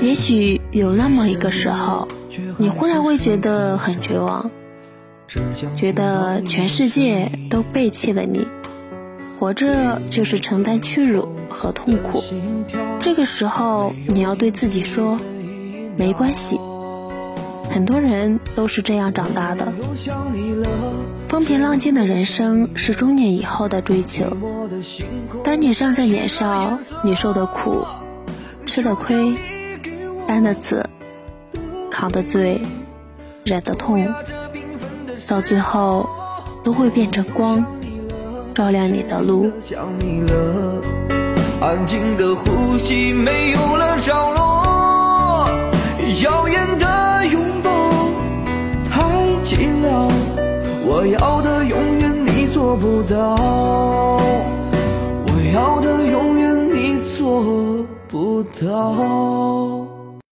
也许有那么一个时候，你忽然会觉得很绝望，觉得全世界都背弃了你，活着就是承担屈辱和痛苦。这个时候，你要对自己说，没关系。很多人都是这样长大的。风平浪静的人生是中年以后的追求。当你尚在年少，你受的苦，吃的亏，担的责，扛的罪，忍的痛，到最后都会变成光，照亮你的路。安静的呼吸，没有了着落，遥远的拥抱太寂寥，我要的永远你做不到，我要的永远你做不到。